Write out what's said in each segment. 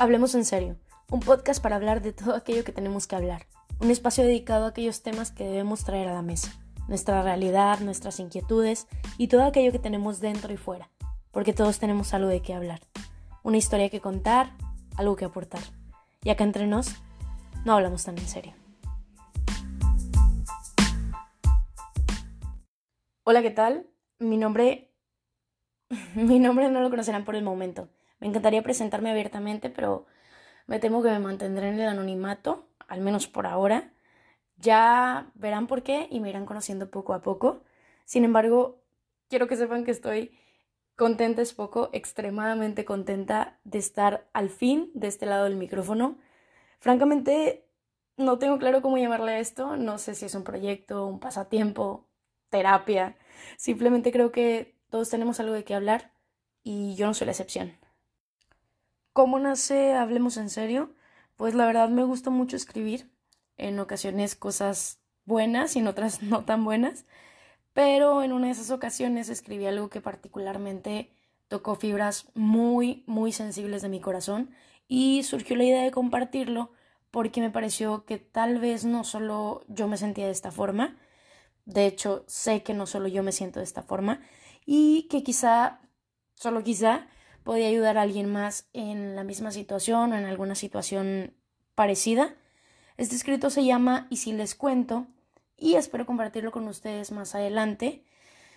Hablemos en serio, un podcast para hablar de todo aquello que tenemos que hablar, un espacio dedicado a aquellos temas que debemos traer a la mesa, nuestra realidad, nuestras inquietudes y todo aquello que tenemos dentro y fuera, porque todos tenemos algo de qué hablar, una historia que contar, algo que aportar. Y acá entre nos, no hablamos tan en serio. Hola, ¿qué tal? Mi nombre... Mi nombre no lo conocerán por el momento. Me encantaría presentarme abiertamente, pero me temo que me mantendré en el anonimato, al menos por ahora. Ya verán por qué y me irán conociendo poco a poco. Sin embargo, quiero que sepan que estoy contenta, es poco, extremadamente contenta de estar al fin de este lado del micrófono. Francamente, no tengo claro cómo llamarle a esto. No sé si es un proyecto, un pasatiempo, terapia. Simplemente creo que todos tenemos algo de qué hablar y yo no soy la excepción. ¿Cómo nace Hablemos en serio? Pues la verdad me gusta mucho escribir, en ocasiones cosas buenas y en otras no tan buenas, pero en una de esas ocasiones escribí algo que particularmente tocó fibras muy, muy sensibles de mi corazón y surgió la idea de compartirlo porque me pareció que tal vez no solo yo me sentía de esta forma, de hecho sé que no solo yo me siento de esta forma y que quizá, solo quizá, podía ayudar a alguien más en la misma situación o en alguna situación parecida. Este escrito se llama Y si les cuento y espero compartirlo con ustedes más adelante,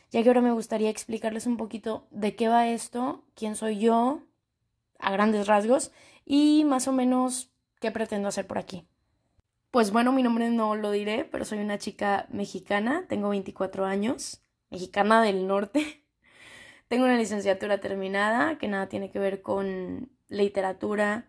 ya que ahora me gustaría explicarles un poquito de qué va esto, quién soy yo, a grandes rasgos, y más o menos qué pretendo hacer por aquí. Pues bueno, mi nombre no lo diré, pero soy una chica mexicana, tengo 24 años, mexicana del norte. Tengo una licenciatura terminada que nada tiene que ver con literatura,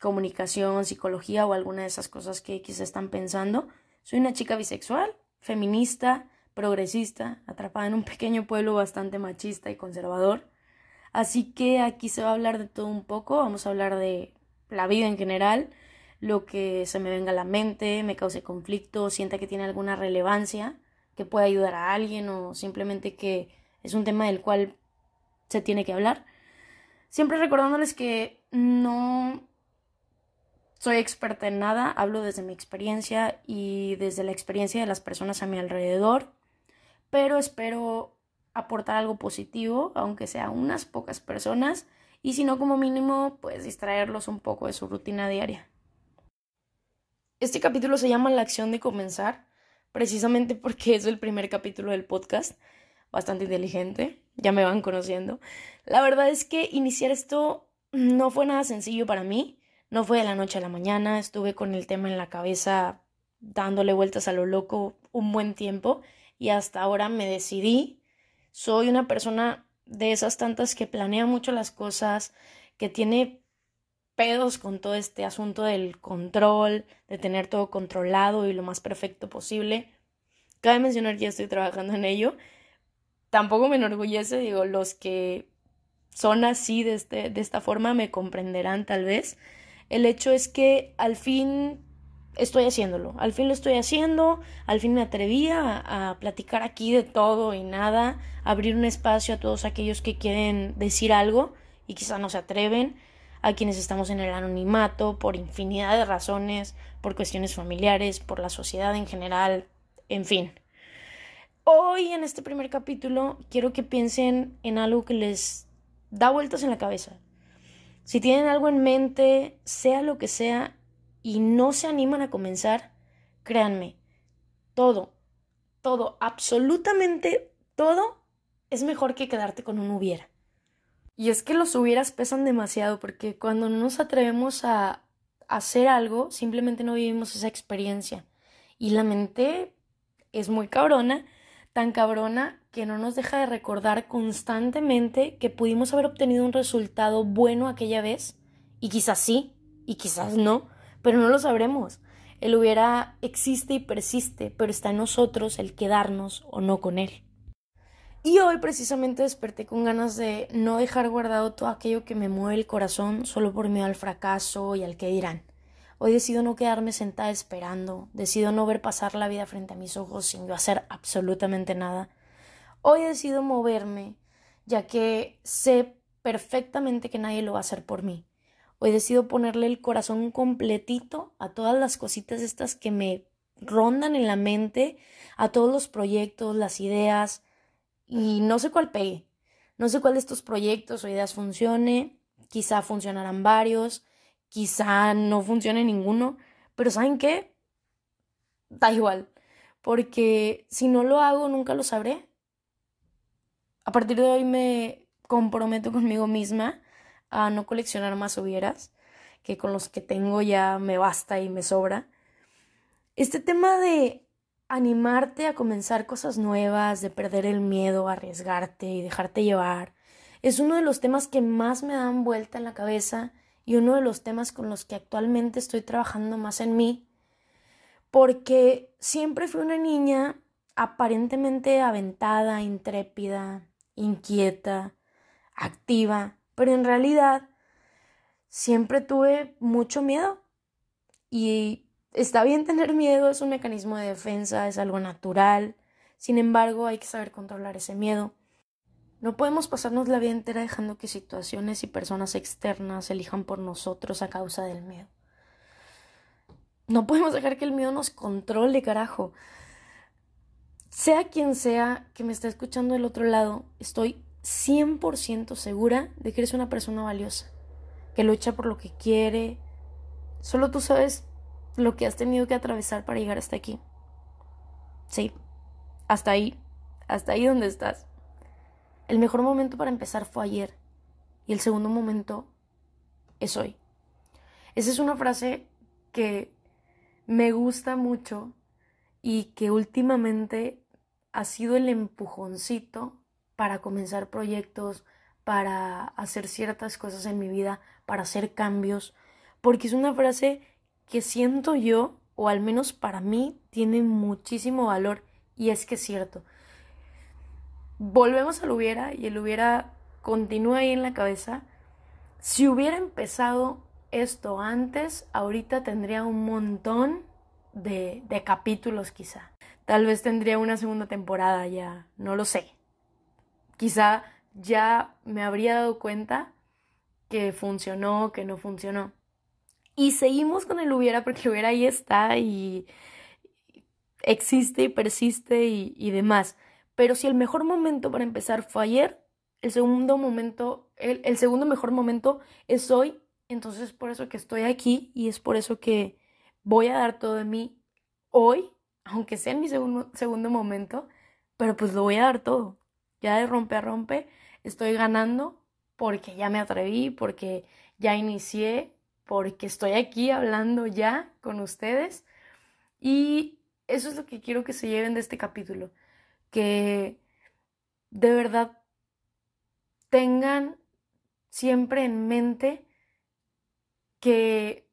comunicación, psicología o alguna de esas cosas que quizá están pensando. Soy una chica bisexual, feminista, progresista, atrapada en un pequeño pueblo bastante machista y conservador. Así que aquí se va a hablar de todo un poco, vamos a hablar de la vida en general, lo que se me venga a la mente, me cause conflicto, sienta que tiene alguna relevancia, que pueda ayudar a alguien o simplemente que es un tema del cual se tiene que hablar. Siempre recordándoles que no soy experta en nada, hablo desde mi experiencia y desde la experiencia de las personas a mi alrededor, pero espero aportar algo positivo, aunque sea unas pocas personas, y si no como mínimo, pues distraerlos un poco de su rutina diaria. Este capítulo se llama La acción de comenzar, precisamente porque es el primer capítulo del podcast bastante inteligente, ya me van conociendo. La verdad es que iniciar esto no fue nada sencillo para mí, no fue de la noche a la mañana, estuve con el tema en la cabeza dándole vueltas a lo loco un buen tiempo y hasta ahora me decidí. Soy una persona de esas tantas que planea mucho las cosas, que tiene pedos con todo este asunto del control, de tener todo controlado y lo más perfecto posible. Cabe mencionar que ya estoy trabajando en ello tampoco me enorgullece, digo, los que son así de, este, de esta forma me comprenderán tal vez. El hecho es que al fin estoy haciéndolo, al fin lo estoy haciendo, al fin me atrevía a, platicar aquí de todo y nada, abrir un espacio a todos aquellos que quieren decir algo y quizá no se atreven, a quienes estamos en el anonimato por infinidad de razones, por cuestiones familiares, por la sociedad en general, en fin. Hoy en este primer capítulo quiero que piensen en algo que les da vueltas en la cabeza. Si tienen algo en mente, sea lo que sea, y no se animan a comenzar, créanme, todo, todo, absolutamente todo es mejor que quedarte con un hubiera. Y es que los hubieras pesan demasiado porque cuando no nos atrevemos a hacer algo, simplemente no vivimos esa experiencia. Y la mente es muy cabrona tan cabrona que no nos deja de recordar constantemente que pudimos haber obtenido un resultado bueno aquella vez, y quizás sí, y quizás no, pero no lo sabremos. El hubiera existe y persiste, pero está en nosotros el quedarnos o no con él. Y hoy precisamente desperté con ganas de no dejar guardado todo aquello que me mueve el corazón solo por miedo al fracaso y al que dirán. Hoy decido no quedarme sentada esperando, decido no ver pasar la vida frente a mis ojos sin yo hacer absolutamente nada. Hoy decido moverme, ya que sé perfectamente que nadie lo va a hacer por mí. Hoy decido ponerle el corazón completito a todas las cositas estas que me rondan en la mente, a todos los proyectos, las ideas, y no sé cuál pegue. No sé cuál de estos proyectos o ideas funcione, quizá funcionarán varios, quizá no funcione ninguno, pero ¿saben qué? Da igual, porque si no lo hago nunca lo sabré. A partir de hoy me comprometo conmigo misma a no coleccionar más hubieras, que con los que tengo ya me basta y me sobra. Este tema de animarte a comenzar cosas nuevas, de perder el miedo, arriesgarte y dejarte llevar, es uno de los temas que más me dan vuelta en la cabeza y uno de los temas con los que actualmente estoy trabajando más en mí, porque siempre fui una niña aparentemente aventada, intrépida, inquieta, activa, pero en realidad siempre tuve mucho miedo y Está bien tener miedo, es un mecanismo de defensa, es algo natural. Sin embargo, hay que saber controlar ese miedo. No podemos pasarnos la vida entera dejando que situaciones y personas externas elijan por nosotros a causa del miedo. No podemos dejar que el miedo nos controle, carajo. Sea quien sea que me esté escuchando del otro lado, estoy 100% segura de que eres una persona valiosa, que lucha por lo que quiere. Solo tú sabes lo que has tenido que atravesar para llegar hasta aquí. Sí, hasta ahí, hasta ahí donde estás. El mejor momento para empezar fue ayer y el segundo momento es hoy. Esa es una frase que me gusta mucho y que últimamente ha sido el empujoncito para comenzar proyectos, para hacer ciertas cosas en mi vida, para hacer cambios, porque es una frase que siento yo, o al menos para mí, tiene muchísimo valor y es que es cierto. Volvemos al hubiera y el hubiera continúa ahí en la cabeza. Si hubiera empezado esto antes, ahorita tendría un montón de, de capítulos quizá. Tal vez tendría una segunda temporada ya, no lo sé. Quizá ya me habría dado cuenta que funcionó, que no funcionó. Y seguimos con el hubiera porque el hubiera ahí está y existe y persiste y, demás. Pero si el mejor momento para empezar fue ayer, el segundo momento, el, el segundo mejor momento es hoy. Entonces es por eso que estoy aquí y es por eso que voy a dar todo de mí hoy, aunque sea en mi segundo, segundo momento, pero pues lo voy a dar todo. Ya de rompe a rompe, estoy ganando porque ya me atreví, porque ya inicié, porque estoy aquí hablando ya con ustedes y eso es lo que quiero que se lleven de este capítulo, que de verdad tengan siempre en mente que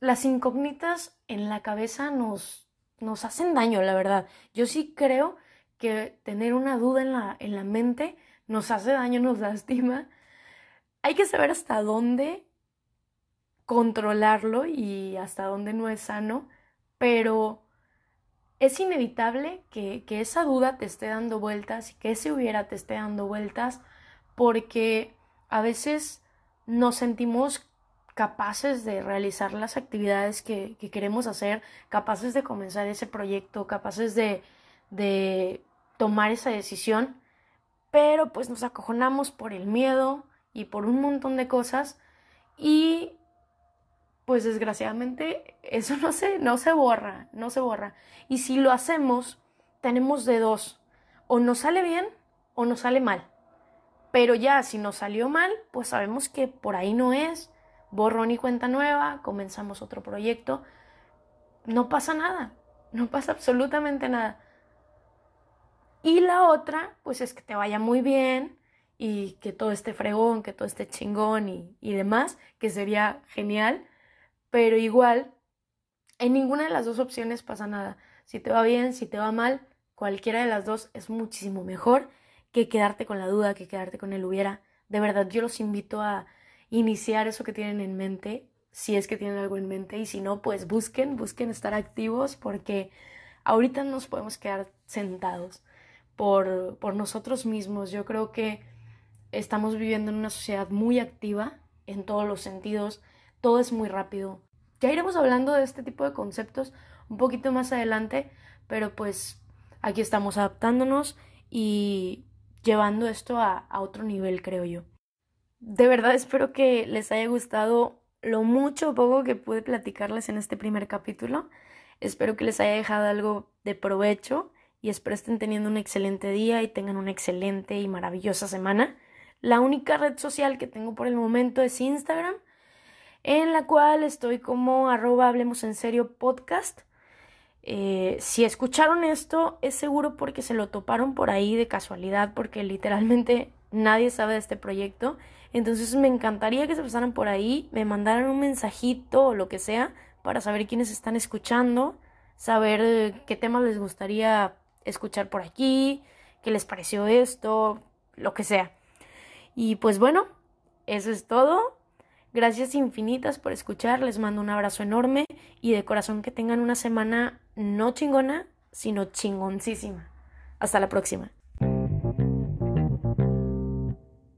las incógnitas en la cabeza nos, nos hacen daño, la verdad. Yo sí creo que tener una duda en la, en la mente nos hace daño, nos lastima. Hay que saber hasta dónde controlarlo y hasta dónde no es sano, pero es inevitable que, que, esa duda te esté dando vueltas y que ese hubiera te esté dando vueltas porque a veces nos sentimos capaces de realizar las actividades que, que queremos hacer, capaces de comenzar ese proyecto, capaces de, de tomar esa decisión, pero pues nos acojonamos por el miedo y por un montón de cosas y pues desgraciadamente eso no se, no se borra, no se borra. Y si lo hacemos, tenemos de dos, o nos sale bien o nos sale mal. Pero ya si nos salió mal, pues sabemos que por ahí no es, borrón y cuenta nueva, comenzamos otro proyecto, no pasa nada, no pasa absolutamente nada. Y la otra, pues es que te vaya muy bien y que todo esté fregón, que todo esté chingón y, y demás, que sería genial pero igual, en ninguna de las dos opciones pasa nada. Si te va bien, si te va mal, cualquiera de las dos es muchísimo mejor que quedarte con la duda, que quedarte con el hubiera. De verdad, yo los invito a iniciar eso que tienen en mente, si es que tienen algo en mente, y si no, pues busquen, busquen estar activos, porque ahorita no nos podemos quedar sentados por, por nosotros mismos. Yo creo que estamos viviendo en una sociedad muy activa en todos los sentidos, todo es muy rápido. Ya iremos hablando de este tipo de conceptos un poquito más adelante, pero pues aquí estamos adaptándonos y llevando esto a, otro nivel, creo yo. De verdad espero que les haya gustado lo mucho o poco que pude platicarles en este primer capítulo. Espero que les haya dejado algo de provecho y espero estén teniendo un excelente día y tengan una excelente y maravillosa semana. La única red social que tengo por el momento es Instagram, en la cual estoy como arroba hablemos en serio podcast. Eh, si escucharon esto, es seguro porque se lo toparon por ahí de casualidad, porque literalmente nadie sabe de este proyecto. Entonces me encantaría que se pasaran por ahí, me mandaran un mensajito o lo que sea para saber quiénes están escuchando, saber eh, qué temas les gustaría escuchar por aquí, qué les pareció esto, lo que sea. Y pues bueno, eso es todo. Gracias infinitas por escuchar, les mando un abrazo enorme y de corazón que tengan una semana no chingona, sino chingoncísima. Hasta la próxima.